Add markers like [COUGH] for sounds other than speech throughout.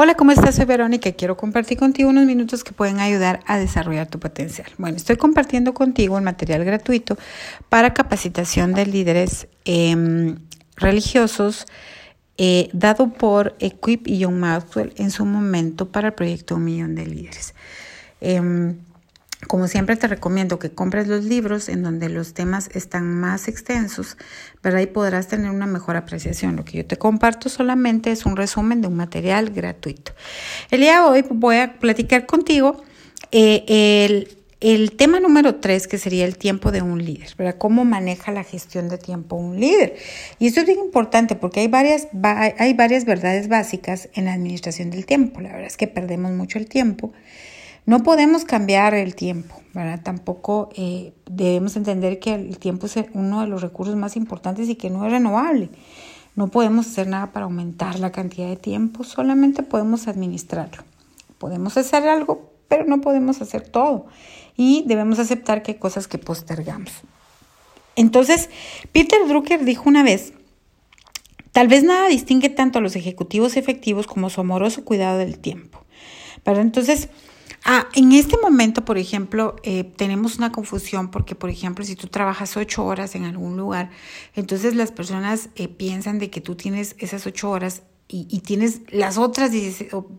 Hola, ¿cómo estás? Soy Verónica y quiero compartir contigo unos minutos que pueden ayudar a desarrollar tu potencial. Bueno, estoy compartiendo contigo el material gratuito para capacitación de líderes em, religiosos eh, dado por Equip y John Maxwell en su momento para el proyecto Un Millón de Líderes. Em, como siempre te recomiendo que compres los libros en donde los temas están más extensos, ¿verdad? Y podrás tener una mejor apreciación. Lo que yo te comparto solamente es un resumen de un material gratuito. El día de hoy voy a platicar contigo eh, el, tema número tres, que sería el tiempo de un líder, ¿verdad? Cómo maneja la gestión de tiempo un líder. Y esto es bien importante porque hay varias, hay varias verdades básicas en la administración del tiempo. La verdad es que perdemos mucho el tiempo no podemos cambiar el tiempo, ¿verdad? Tampoco eh, debemos entender que el tiempo es uno de los recursos más importantes y que no es renovable. No podemos hacer nada para aumentar la cantidad de tiempo, solamente podemos administrarlo. Podemos hacer algo, pero no podemos hacer todo. Y debemos aceptar que hay cosas que postergamos. Entonces, Peter Drucker dijo una vez, tal vez nada distingue tanto a los ejecutivos efectivos como su amoroso cuidado del tiempo. ¿verdad? Entonces, Ah, en este momento, por ejemplo, eh, tenemos una confusión porque, por ejemplo, si tú trabajas ocho horas en algún lugar, entonces las personas eh, piensan de que tú tienes esas ocho horas y, tienes las otras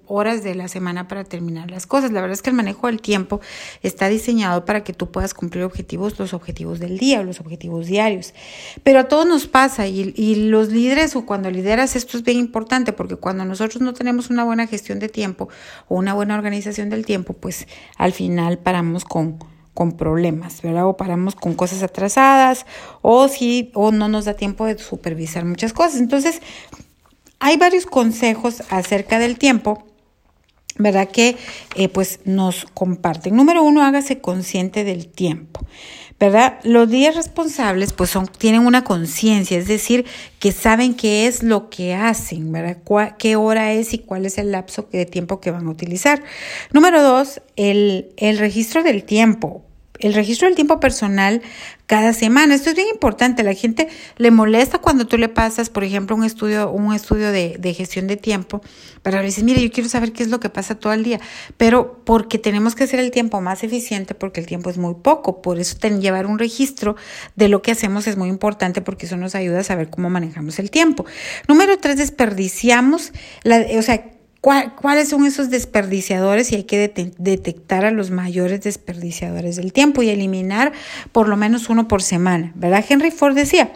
horas de la semana para terminar las cosas. La verdad es que el manejo del tiempo está diseñado para que tú puedas cumplir objetivos, los objetivos del día o los objetivos diarios. Pero a todos nos pasa y, los líderes o cuando lideras esto es bien importante porque cuando nosotros no tenemos una buena gestión de tiempo o una buena organización del tiempo, pues al final paramos con con problemas, ¿verdad? O paramos con cosas atrasadas o si o no nos da tiempo de supervisar muchas cosas. Entonces, hay varios consejos acerca del tiempo, ¿verdad? Que eh, pues nos comparten. Número uno, hágase consciente del tiempo. ¿verdad? Los días responsables pues son, tienen una conciencia, es decir, que saben qué es lo que hacen, ¿verdad? qué hora es y cuál es el lapso de tiempo que van a utilizar. Número dos, el, el registro del tiempo el registro del tiempo personal cada semana. Esto es bien importante. La gente le molesta cuando tú le pasas, por ejemplo, un estudio, un estudio de, gestión de tiempo, para decir, mire, yo quiero saber qué es lo que pasa todo el día. Pero porque tenemos que hacer el tiempo más eficiente, porque el tiempo es muy poco. Por eso llevar un registro de lo que hacemos es muy importante, porque eso nos ayuda a saber cómo manejamos el tiempo. Número tres, desperdiciamos, la, o sea, ¿Cuáles son esos desperdiciadores? Y hay que detectar a los mayores desperdiciadores del tiempo y eliminar por lo menos uno por semana, ¿verdad? Henry Ford decía,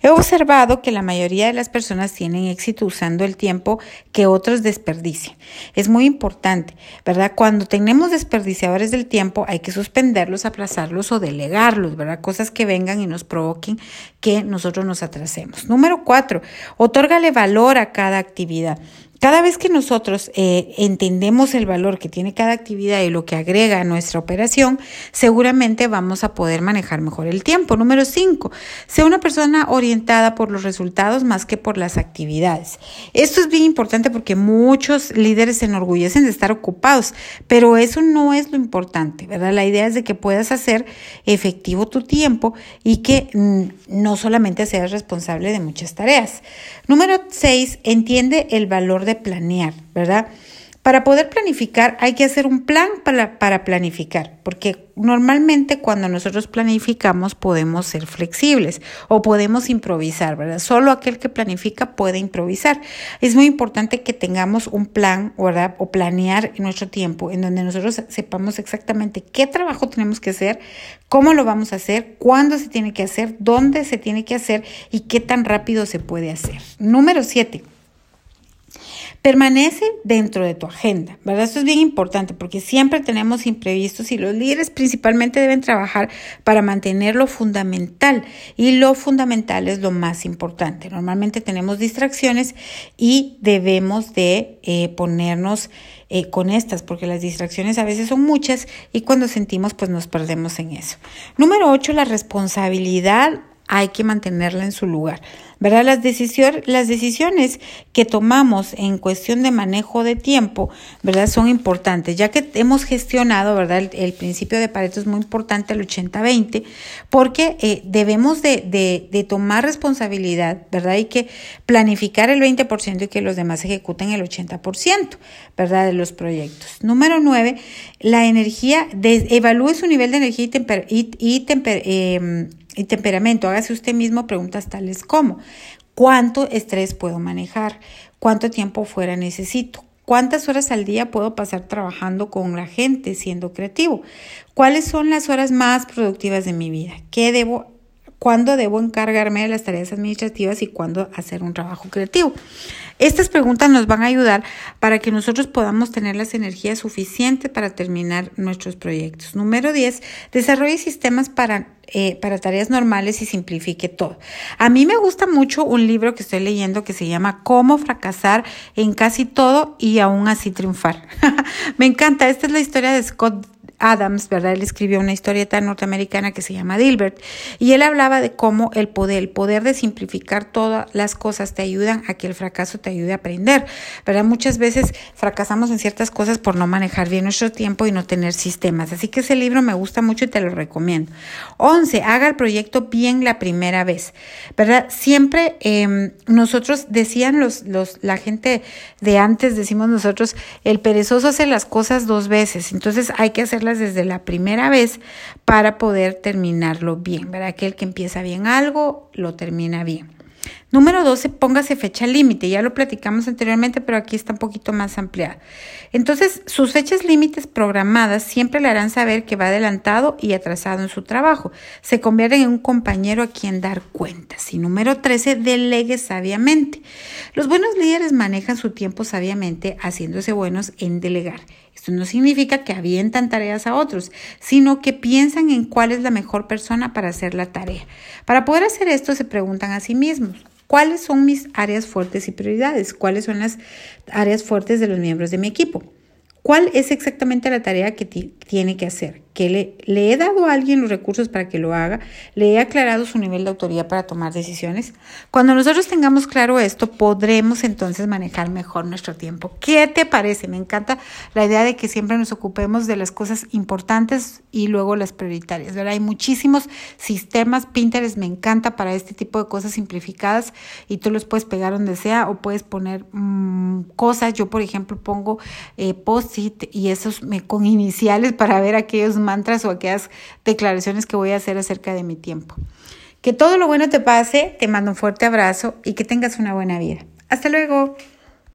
he observado que la mayoría de las personas tienen éxito usando el tiempo que otros desperdician. Es muy importante, ¿verdad? Cuando tenemos desperdiciadores del tiempo hay que suspenderlos, aplazarlos o delegarlos, ¿verdad? Cosas que vengan y nos provoquen que nosotros nos atrasemos. Número cuatro, otórgale valor a cada actividad. Cada vez que nosotros eh, entendemos el valor que tiene cada actividad y lo que agrega a nuestra operación, seguramente vamos a poder manejar mejor el tiempo. Número cinco, sea una persona orientada por los resultados más que por las actividades. Esto es bien importante porque muchos líderes se enorgullecen de estar ocupados, pero eso no es lo importante, ¿verdad? La idea es de que puedas hacer efectivo tu tiempo y que mm, no solamente seas responsable de muchas tareas. Número seis, entiende el valor de planear, ¿verdad? Para poder planificar hay que hacer un plan para, para, planificar, porque normalmente cuando nosotros planificamos podemos ser flexibles o podemos improvisar, ¿verdad? Solo aquel que planifica puede improvisar. Es muy importante que tengamos un plan, ¿verdad? O planear nuestro tiempo en donde nosotros sepamos exactamente qué trabajo tenemos que hacer, cómo lo vamos a hacer, cuándo se tiene que hacer, dónde se tiene que hacer y qué tan rápido se puede hacer. Número siete Permanece dentro de tu agenda, ¿verdad? Esto es bien importante porque siempre tenemos imprevistos y los líderes principalmente deben trabajar para mantener lo fundamental y lo fundamental es lo más importante. Normalmente tenemos distracciones y debemos de eh, ponernos eh, con estas porque las distracciones a veces son muchas y cuando sentimos pues nos perdemos en eso. Número 8, la responsabilidad hay que mantenerla en su lugar. ¿verdad? Las, decisiones que tomamos en cuestión de manejo de tiempo, ¿verdad? Son importantes, ya que hemos gestionado, ¿verdad? El, principio de Pareto es muy importante, el 80-20, porque eh, debemos de, tomar responsabilidad, ¿verdad? Hay que planificar el 20% y que los demás ejecuten el 80%, ¿verdad? De los proyectos. Número 9, la energía, evalúe su nivel de energía y, temper, y, y eh, y temperamento. Hágase usted mismo preguntas tales como ¿cuánto estrés puedo manejar? ¿Cuánto tiempo fuera necesito? ¿Cuántas horas al día puedo pasar trabajando con la gente, siendo creativo? ¿Cuáles son las horas más productivas de mi vida? ¿Qué debo cuándo debo encargarme de las tareas administrativas y cuándo hacer un trabajo creativo. Estas preguntas nos van a ayudar para que nosotros podamos tener las energías suficientes para terminar nuestros proyectos. Número 10, desarrolle sistemas para, eh, para tareas normales y simplifique todo. A mí me gusta mucho un libro que estoy leyendo que se llama Cómo fracasar en casi todo y aún así triunfar. [LAUGHS] me encanta, esta es la historia de Scott Adams, ¿verdad? Él escribió una historieta norteamericana que se llama Dilbert y él hablaba de cómo el poder, el poder de simplificar todas las cosas te ayudan a que el fracaso te ayude a aprender, ¿verdad? Muchas veces fracasamos en ciertas cosas por no manejar bien nuestro tiempo y no tener sistemas. Así que ese libro me gusta mucho y te lo recomiendo. 11. Haga el proyecto bien la primera vez, ¿verdad? Siempre eh, nosotros decían los, los, la gente de antes, decimos nosotros, el perezoso hace las cosas dos veces, entonces hay que hacerlas desde la primera vez para poder terminarlo bien, ¿verdad? Aquel que empieza bien algo, lo termina bien. Número 12, póngase fecha límite. Ya lo platicamos anteriormente, pero aquí está un poquito más ampliada. Entonces, sus fechas límites programadas siempre le harán saber que va adelantado y atrasado en su trabajo. Se convierten en un compañero a quien dar cuentas. Y número 13, delegue sabiamente. Los buenos líderes manejan su tiempo sabiamente, haciéndose buenos en delegar. Esto no significa que avientan tareas a otros, sino que piensan en cuál es la mejor persona para hacer la tarea. Para poder hacer esto, se preguntan a sí mismos, ¿Cuáles son mis áreas fuertes y prioridades? ¿Cuáles son las áreas fuertes de los miembros de mi equipo? ¿Cuál es exactamente la tarea que tiene que hacer? Que le, le, he dado a alguien los recursos para que lo haga, le he aclarado su nivel de autoridad para tomar decisiones. Cuando nosotros tengamos claro esto, podremos entonces manejar mejor nuestro tiempo. ¿Qué te parece? Me encanta la idea de que siempre nos ocupemos de las cosas importantes y luego las prioritarias. ¿verdad? Hay muchísimos sistemas. Pinterest me encanta para este tipo de cosas simplificadas y tú los puedes pegar donde sea o puedes poner mmm, cosas. Yo, por ejemplo, pongo eh, post-it y esos me, con iniciales para ver aquellos mantras o aquellas declaraciones que voy a hacer acerca de mi tiempo. Que todo lo bueno te pase, te mando un fuerte abrazo y que tengas una buena vida. Hasta luego.